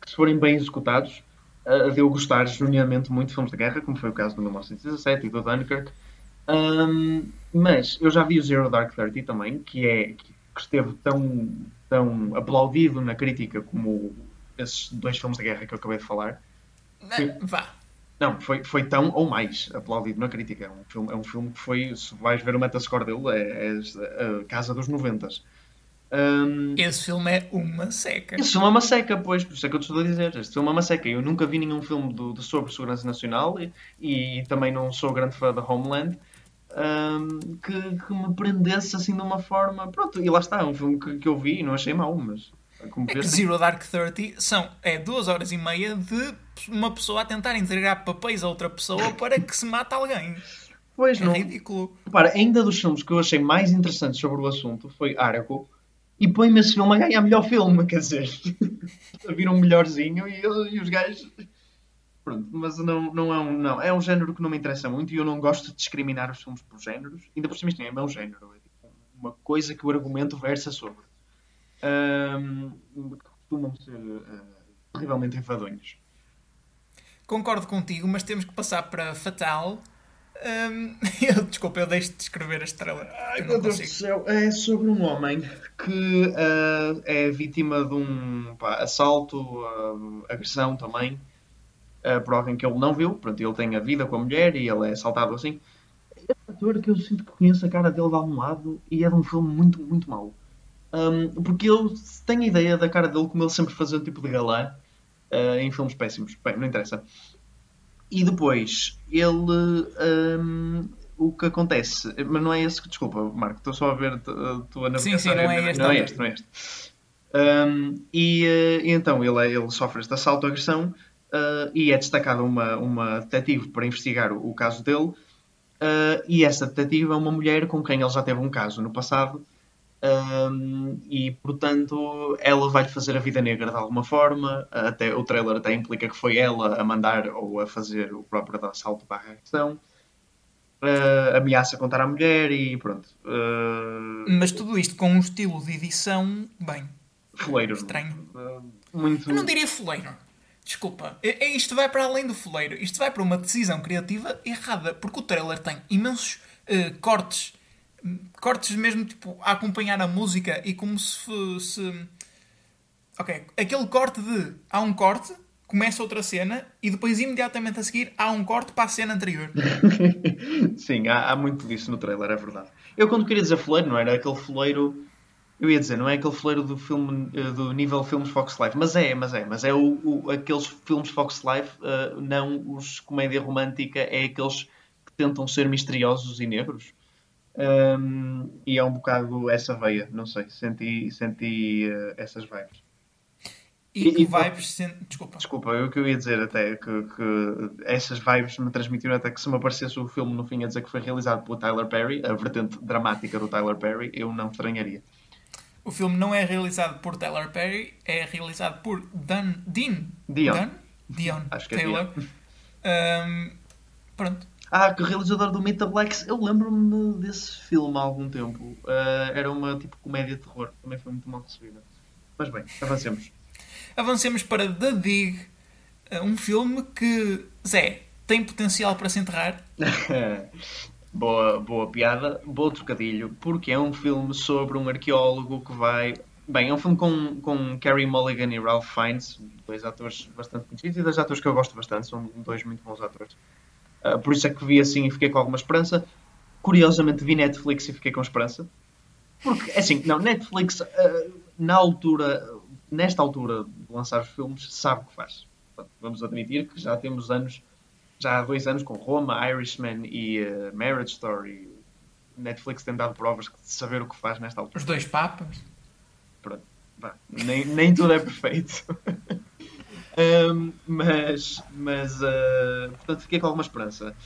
que se forem bem executados, ah, de eu gostar genuinamente muito de filmes de guerra, como foi o caso do 1917 e do Dunkirk. Ahm, mas eu já vi o Zero Dark Thirty também, que é que esteve tão, tão aplaudido na crítica como esses dois filmes de guerra que eu acabei de falar. Ah, Vá. Não, foi, foi tão ou mais aplaudido na crítica. É um filme, é um filme que foi, se vais ver o metascore dele, é, é a casa dos 90. Um, Esse filme é uma seca. esse filme é uma seca, pois, por isso é que eu te estou a dizer. Este filme é uma seca. Eu nunca vi nenhum filme do, de sobre segurança nacional e, e também não sou grande fã da Homeland um, que, que me prendesse assim de uma forma. Pronto, e lá está, é um filme que, que eu vi e não achei mau, mas como É vês, Zero Dark Thirty são, é duas horas e meia de uma pessoa a tentar entregar papéis a outra pessoa para que se mate alguém. pois É não. ridículo. Repara, ainda dos filmes que eu achei mais interessantes sobre o assunto foi Argo. E põe-me esse filme a ganhar melhor filme, quer dizer, *laughs* a vir um melhorzinho e, e os gajos. Pronto, mas não, não é um. Não, é um género que não me interessa muito e eu não gosto de discriminar os filmes por géneros. Ainda por cima isto nem é meu género, é tipo uma coisa que o argumento versa sobre. Que costumam ser ah, terrivelmente enfadonhos. Concordo contigo, mas temos que passar para Fatal. Hum, *laughs* eu, desculpa, eu deixo de escrever a estrela. Ai Eu meu Deus do céu, é sobre um homem que ah, é vítima de um pá, assalto, ah, agressão também, ah, por alguém que ele não viu. Pronto, ele tem a vida com a mulher e ele é assaltado assim. É um ator que eu sinto que conheço a cara dele de algum lado e é de um filme muito, muito mau. Ahm, porque eu tenho a ideia da cara dele como ele sempre fazia um tipo de galã em filmes péssimos. Bem, não interessa. E depois, ele. hum, o que acontece. Mas não é esse que. Desculpa, Marco, estou só a ver a tua navegação. Sim, sim, não é este, Não é este, não é este. Hum, e, eh, e então ele, é- ele sofre este assalto, agressão, eh, e é destacada uma, uma detetive para investigar o, o caso dele. eh, e essa detetive é uma mulher com quem ele já teve um caso no passado. Um, e portanto ela vai-lhe fazer a vida negra de alguma forma até o trailer até implica que foi ela a mandar ou a fazer o próprio assalto barra agressão Uh, ameaça contar à mulher e pronto uh, Mas tudo isto com um estilo de edição, bem, foleiro Estranho. Uh, muito eu não diria foleiro. Desculpa, É- é- isto vai para além do foleiro. Isto vai para uma decisão criativa errada, porque o trailer tem imensos cortes, cortes mesmo tipo a acompanhar a música e como se fosse. Ok, aquele corte de há um corte, começa outra cena e depois imediatamente a seguir há um corte para a cena anterior. *laughs* Sim, há, há muito disso no trailer, é verdade. Eu quando queria dizer foleiro, não era aquele foleiro. Eu ia dizer, não é aquele foleiro do filme eh, do nível filmes Fox Life, mas é, mas é, mas é o, o- aqueles filmes Fox Life, eh, não os comédia romântica, é aqueles que tentam ser misteriosos e negros. Ahm, e é um bocado essa veia, não sei, senti, senti eh, essas vibes. E, E- e- vibes. sen- Desculpa. Desculpa, eu que eu ia dizer até que, que essas vibes me transmitiram até que se me aparecesse o filme no fim a dizer que foi realizado pelo Tyler Perry, a vertente dramática do Tyler Perry, eu não estranharia. O filme não é realizado por Tyler Perry, é realizado por Dan, Dean. Dion. Dan? Dion Acho que é Taylor. Ahm, pronto. Ah, que o realizador do Meet the Blacks, eu lembro-me desse filme há algum tempo. Ah, era uma tipo comédia de terror, também foi muito mal recebida. Mas bem, avancemos. Avancemos para The Dig, eh, um filme que, Zé, tem potencial para se enterrar. *laughs* boa, boa piada, bom trocadilho, porque é um filme sobre um arqueólogo que vai. Bem, é um filme com, com Carey Mulligan e Ralph Fiennes, dois atores bastante conhecidos e dois atores que eu gosto bastante, são dois muito bons atores. Ah, por isso é que vi assim e fiquei com alguma esperança. Curiosamente vi Netflix e fiquei com esperança. Porque, é assim, não, Netflix, ah, na altura, nesta altura de lançar os filmes, sabe o que faz. Vamos admitir que já temos anos, já há dois anos com Roma, Irishman e ah, Marriage Story. Netflix tem dado provas de saber o que faz nesta altura. Os dois papas. Pronto, vá, nem, nem tudo é perfeito. *laughs* Mas, mas ah, portanto, fiquei com alguma esperança.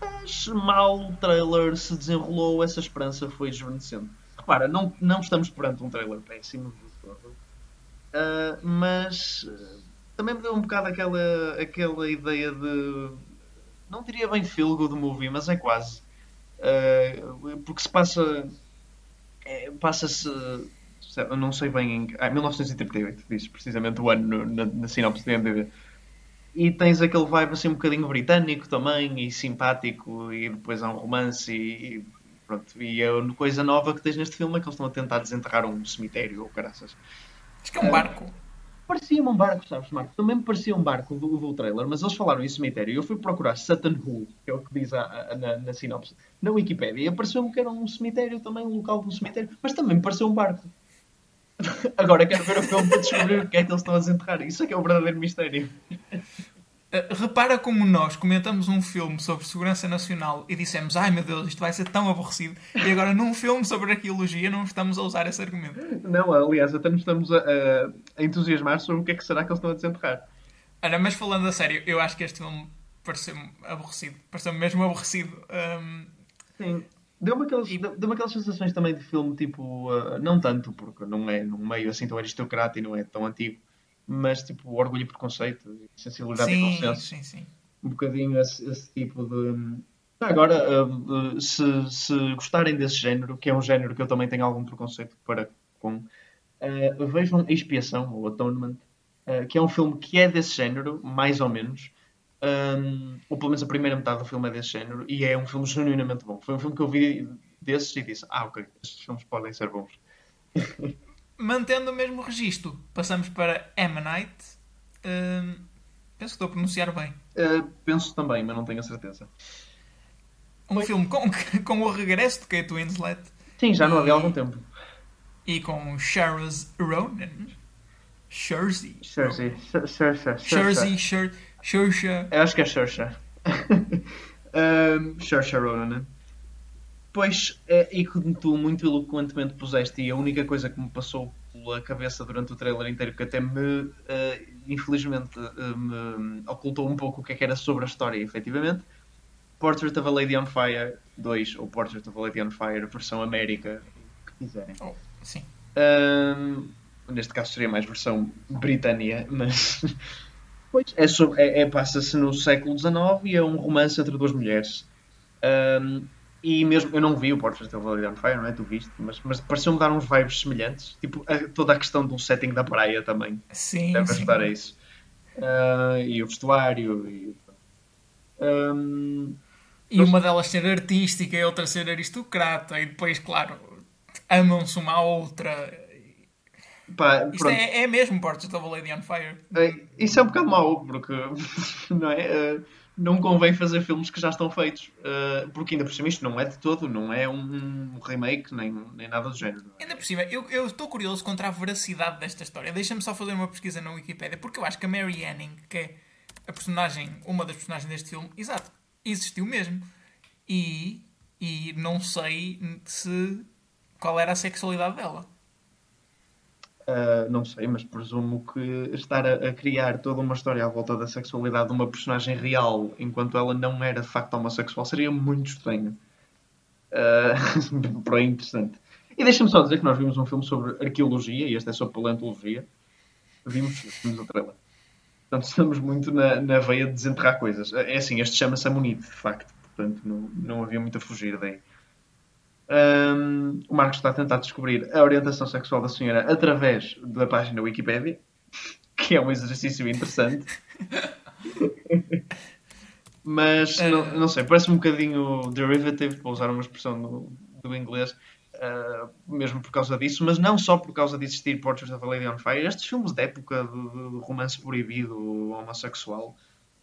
Mas mal o trailer se desenrolou, essa esperança foi desvanecendo. Repara, não, não estamos perante um trailer péssimo. Ah, mas ah, também me deu um bocado aquela, aquela ideia de. Não diria bem feel good movie, mas é quase. Porque se passa. é, Passa-se. Eu não sei bem em. Ah, 1938, diz precisamente o ano no- na, na sinopse de IMDb. E tens aquele vibe assim um bocadinho britânico também, e simpático, e depois há um romance, e, e pronto. E a coisa nova que tens neste filme é que eles estão a tentar desenterrar um cemitério ou caraças. Acho que é um barco. Parecia-me um barco, sabes, Marco? Também me parecia um barco do, do trailer, mas eles falaram em cemitério. Eu fui procurar Sutton Hoo, que é o que diz a, a, na, na sinopse, na Wikipedia, e apareceu-me que era um cemitério também, um local de um cemitério, mas também me pareceu um barco. *laughs* Agora quero ver o filme para descobrir o que é que eles estão a desenterrar. Isso é que é o verdadeiro mistério. Uh, repara como nós comentamos um filme sobre segurança nacional e dissemos ai meu Deus, isto vai ser tão aborrecido e agora num filme sobre arqueologia não estamos a usar esse argumento. Não, aliás, até nos estamos a, a, a entusiasmar sobre o que é que será que eles estão a desenterrar. Olha, mas falando a sério, eu acho que este filme pareceu-me aborrecido. Pareceu-me mesmo aborrecido. Um... Sim. Deu-me aquelas, deu aquelas sensações também de filme, tipo, uh, não tanto, porque não é num meio assim tão aristocrata e não é tão antigo, mas tipo, orgulho e preconceito, sensibilidade sim, e consenso. Sim, sim. Um bocadinho esse, esse tipo de. Agora, uh, se, se gostarem desse género, que é um género que eu também tenho algum preconceito para com, uh, vejam Expiação, ou Atonement, uh, que é um filme que é desse género, mais ou menos. Um, ou pelo menos a primeira metade do filme é desse género, e é um filme genuinamente bom. Foi um filme que eu vi desses e disse: Ah, ok, estes filmes podem ser bons. *laughs* mantendo o mesmo registro, passamos para Ammonite. Uh, penso que estou a pronunciar bem. Uh, penso também, mas não tenho a certeza. Um Foi. filme com, *laughs* com o regresso de Kate Winslet. Sim, já não havia algum tempo. E com Charles Ronan. Jersey. Jersey. Jersey. Jersey. Eu acho que é Saoirse. um, Saoirse Ronan. Pois, é, e que tu muito eloquentemente puseste, e a única coisa que me passou pela cabeça durante o trailer inteiro, que até me, uh, infelizmente, uh, me ocultou um pouco o que é que era sobre a história, efetivamente, Portrait of a Lady on Fire 2, ou Portrait of a Lady on Fire, versão América, o que quiserem. Oh, sim. Um, neste caso seria mais versão Britânia, mas... *laughs* pois, é, é, é passa-se no século XIX e é um romance entre duas mulheres. Um, e mesmo, eu não vi o Portrait of Lady on Fire, não é? Tu viste, mas, mas pareceu-me dar uns vibes semelhantes. Tipo, a, toda a questão do setting da praia também. Sim, Deve ajudar a isso. Uh, e o vestuário. E, um, e uma delas ser artística e outra ser aristocrata. E depois, claro, amam-se uma à outra. Pá, Isto é, é, mesmo Portrait of a Lady on Fire. É, isso é um bocado mau, porque *laughs* não é? Uh, não convém fazer filmes que já estão feitos. Uh, porque ainda por cima isto não é de todo, não é um remake, nem, nem nada do género. É? Ainda por cima, eu, eu estou curioso contra a veracidade desta história. Deixa-me só fazer uma pesquisa na Wikipedia, porque eu acho que a Mary Anning, que é a personagem, uma das personagens deste filme, exato, existiu mesmo. E, e não sei se qual era a sexualidade dela. Uh, não sei, mas presumo que estar a, a, criar toda uma história à volta da sexualidade de uma personagem real enquanto ela não era de facto homossexual seria muito estranho. *laughs* Uh, aí interessante. E deixa-me só dizer que nós vimos um filme sobre arqueologia e este é sobre paleontologia. Vimos, vimos o trailer. Portanto, estamos muito na, na veia de desenterrar coisas. É assim, este chama-se Amonite, de facto. Portanto, não, não havia muito a fugir daí. Um, o Marcos está a tentar descobrir a orientação sexual da senhora através da página Wikipedia, *laughs* que é um exercício interessante. *laughs* Mas não, não, sei, parece um bocadinho derivative, para usar uma expressão do, do inglês, uh, mesmo por causa disso, mas não só por causa de existir Portrait of a Lady on Fire. Estes filmes de época de romance proibido homossexual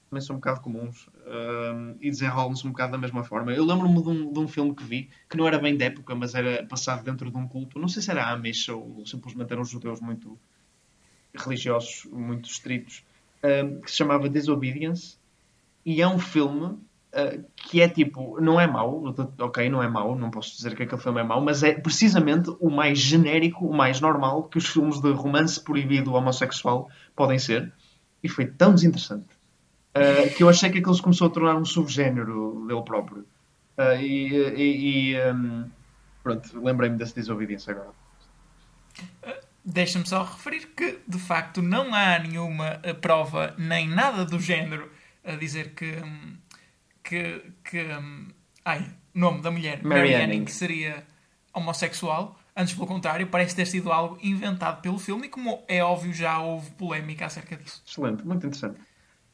também são um bocado comuns uh, e desenrolam-se um bocado da mesma forma. Eu lembro-me de um, de um filme que vi que não era bem da época, mas era passado dentro de um culto. Não sei se era Amish ou simplesmente eram judeus muito religiosos, muito estritos, uh, que se chamava Disobedience. E é um filme uh, que é tipo, não é mau, ok, não é mau, não posso dizer que aquele filme é mau, mas é precisamente o mais genérico, o mais normal que os filmes de romance proibido homossexual podem ser. E foi tão desinteressante uh, que eu achei que aquilo se começou a tornar um subgénero dele próprio. Uh, e, e, e um, pronto, lembrei-me dessa desobediência agora. Deixa-me só referir que, de facto, não há nenhuma prova, nem nada do género, a dizer que. Hum, que. que hum, ai, nome da mulher, Mary, Mary Anning, que seria homossexual. Antes, pelo contrário, parece ter sido algo inventado pelo filme e, como é óbvio, já houve polémica acerca disso. Excelente, muito interessante.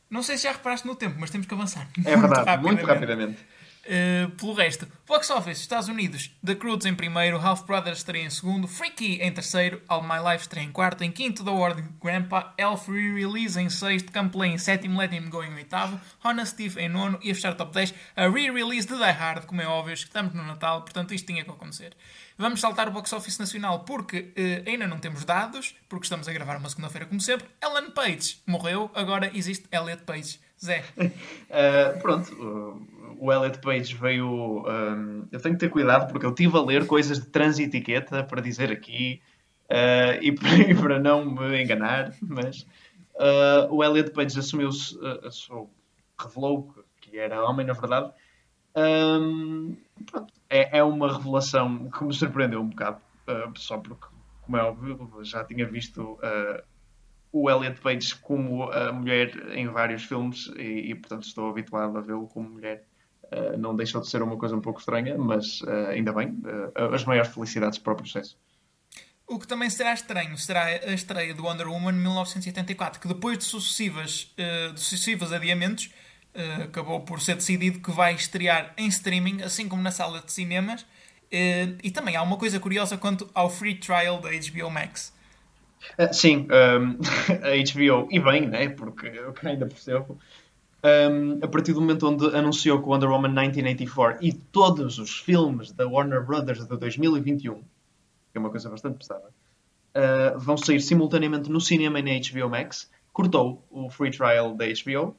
Não sei se já reparaste no tempo, mas temos que avançar. É verdade, muito rapidamente. Uh, pelo resto, Box Office, Estados Unidos, The Croods em primeiro, Half Brothers estaria em segundo, Freaky em terceiro, All My Life estaria em quarto, em quinto, The Ward Grandpa, Elf Re-Release em sexto, Camplay em sétimo, Let Him Go em oitavo, Honest Thief em nono e a fechar o top 10, a Re-Release de Die Hard, como é óbvio, estamos no Natal, portanto isto tinha que acontecer. Vamos saltar o Box Office Nacional porque uh, ainda não temos dados, porque estamos a gravar uma segunda-feira como sempre. Ellen Page morreu, agora existe Elliot Page. Zé. Uh, *laughs* pronto, o Elliot Page veio. Um, eu tenho que ter cuidado porque eu estive a ler coisas de transetiqueta para dizer aqui uh, e, *laughs* para, para, não me enganar, mas uh, o Elliot Page assumiu-se, uh, revelou que era homem, na verdade. Um, pronto, é, é, uma revelação que me surpreendeu um bocado, só porque, como é óbvio, já tinha visto o Elliot Page como a mulher em vários filmes e, e portanto estou habituado a vê-lo como mulher Uh, não deixou de ser uma coisa um pouco estranha, mas uh, ainda bem, uh, as maiores felicidades para o processo. O que também será estranho será a estreia do Wonder Woman 1984, que depois de sucessivas, de sucessivos adiamentos, acabou por ser decidido que vai estrear em streaming, assim como na sala de cinemas. e também há uma coisa curiosa quanto ao free trial da HBO Max. Sim, um, *laughs* a HBO, e bem, né? porque eu ainda percebo, um, a partir do momento onde anunciou que Wonder Woman 1984 e todos os filmes da Warner Brothers de 2021, que é uma coisa bastante pesada, uh, vão sair simultaneamente no cinema e na HBO Max, cortou o free trial da HBO.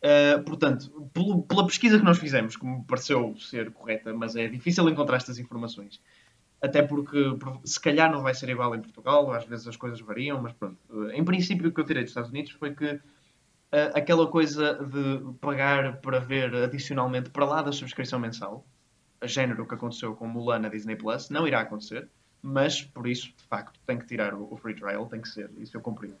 Uh, portanto, pelo, pela pesquisa que nós fizemos, que me pareceu ser correta, mas é difícil encontrar estas informações, até porque se calhar não vai ser igual em Portugal, às vezes as coisas variam, mas pronto. Em princípio, o que eu tirei dos Estados Unidos foi que aquela coisa de pagar para ver adicionalmente para lá da subscrição mensal, a género que aconteceu com Mulan na Disney Plus, não irá acontecer, mas por isso, de facto, tem que tirar o, free trial, tem que ser, isso eu compreendo.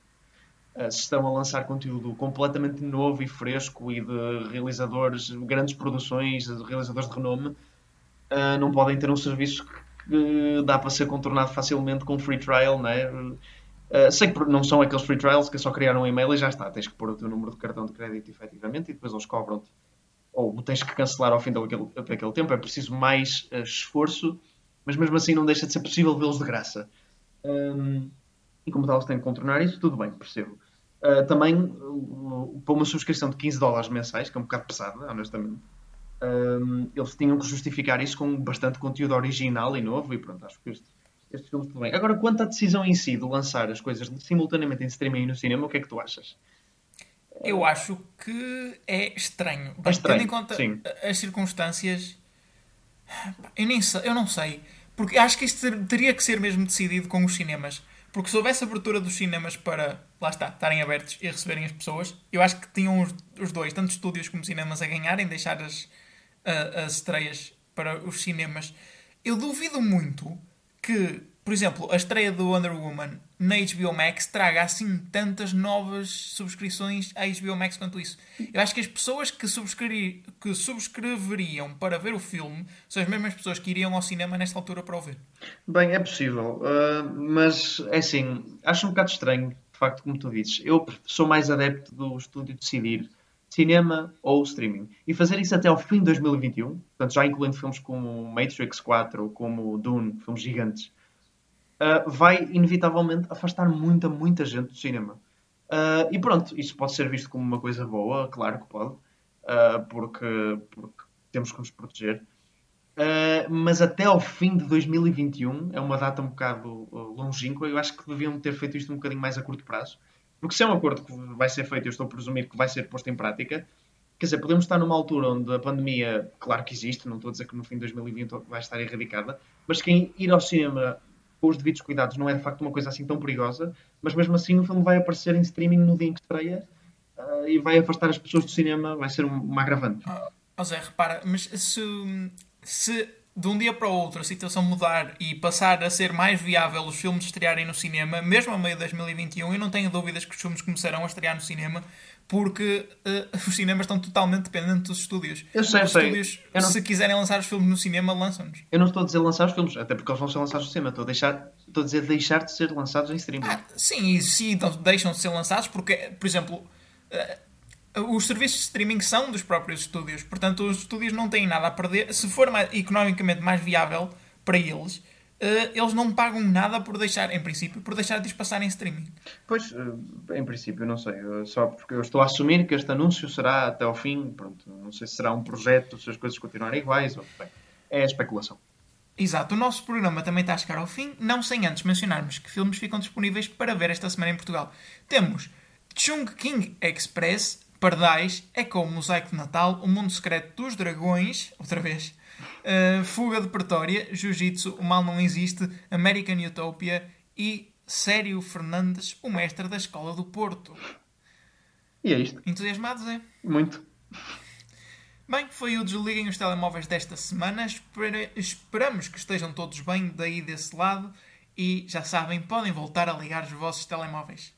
Uh, se estão a lançar conteúdo completamente novo e fresco e de realizadores, grandes produções, de realizadores de renome, não podem ter um serviço que, que dá para ser contornado facilmente com free trial, não é? Uh, sei que não são aqueles free trials que só criar um e-mail e já está. Tens que pôr o teu número de cartão de crédito efetivamente e depois eles cobram-te. Ou tens que cancelar ao fim daquele, tempo. É preciso mais uh, esforço, mas mesmo assim não deixa de ser possível vê-los de graça. Um, e como tal, eles têm que contornar isso, tudo bem, percebo. Uh, também, uh, para uma subscrição de 15 dólares mensais, que é um bocado pesada, honestamente, um, eles tinham que justificar isso com bastante conteúdo original e novo, e pronto, acho que isto estes filmes tudo bem. Agora, quanto à decisão em si de lançar as coisas simultaneamente em streaming e no cinema, o que é que tu achas? Eu acho que é estranho. É estranho, Tendo em conta sim. as circunstâncias, eu, nem sei, eu não sei. Porque acho que isto teria que ser mesmo decidido com os cinemas. Porque se houvesse abertura dos cinemas para, lá está, estarem abertos e receberem as pessoas, eu acho que tinham os, os dois, tanto estúdios como cinemas, a ganharem, deixar as, as estreias para os cinemas. Eu duvido muito que, por exemplo, a estreia do Wonder Woman na HBO Max traga assim tantas novas subscrições à HBO Max quanto isso. Eu acho que as pessoas que, que subscreveriam para ver o filme são as mesmas pessoas que iriam ao cinema nesta altura para o ver. Bem, é possível, uh, mas é assim, acho um bocado estranho, de facto, como tu dizes. Eu sou mais adepto do estúdio decidir cinema ou streaming. E fazer isso até ao fim de 2021, portanto, já incluindo filmes como Matrix 4 ou como Dune, filmes gigantes, uh, vai inevitavelmente afastar muita, muita gente do cinema. Uh, e pronto, isso pode ser visto como uma coisa boa, claro que pode, uh, porque, porque, temos que nos proteger. mas até ao fim de 2021 é uma data um bocado longínqua. Eu acho que deviam ter feito isto um bocadinho mais a curto prazo porque se é um acordo que vai ser feito, eu estou a presumir que vai ser posto em prática, quer dizer, podemos estar numa altura onde a pandemia, claro que existe, não estou a dizer que no fim de 2020 vai estar erradicada, mas quem ir ao cinema com os devidos cuidados não é de facto uma coisa assim tão perigosa, mas mesmo assim o filme vai aparecer em streaming no dia em que estreia uh, e vai afastar as pessoas do cinema, vai ser um, uma agravante. Oh, Zé, repara, mas se, se de um dia para o outro a situação mudar e passar a ser mais viável os filmes estrearem no cinema, mesmo a meio de 2021, eu não tenho dúvidas que os filmes começarão a estrear no cinema porque uh, *laughs* os cinemas estão totalmente dependentes dos estúdios. Eu sei, os sei. estúdios, não... se quiserem lançar os filmes no cinema, lançam-nos. Eu não estou a dizer lançar os filmes, até porque eles vão ser lançados no cinema. Estou a, deixar, estou a dizer deixar de ser lançados em streaming. Ah, sim, e sim, então deixam de ser lançados porque, por exemplo, uh, os serviços de streaming são dos próprios estúdios. Portanto, os estúdios não têm nada a perder. Se for mais, economicamente mais viável para eles, Uh, eles não pagam nada por deixar, em princípio, por deixar de passar em streaming. Pois, uh, em princípio, não sei. Só porque eu estou a assumir que este anúncio será até ao fim. Pronto, não sei se será um projeto, se as coisas continuarem iguais. Ou, bem, é especulação. Exato, o nosso programa também está a chegar ao fim, não sem antes mencionarmos que filmes ficam disponíveis para ver esta semana em Portugal. Temos Chung King Express, Pardais, Echo Mosaico de Natal, O Mundo Secreto dos Dragões, outra vez, uh, Fuga de Pretória, Jiu-Jitsu, O Mal Não Existe, American Utopia e Sério Fernandes, o mestre da Escola do Porto. E é isto. Entusiasmados, é? Muito. Bem, foi o Desliguem os Telemóveis desta semana. Esperamos que estejam todos bem daí desse lado. E já sabem, podem voltar a ligar os vossos telemóveis.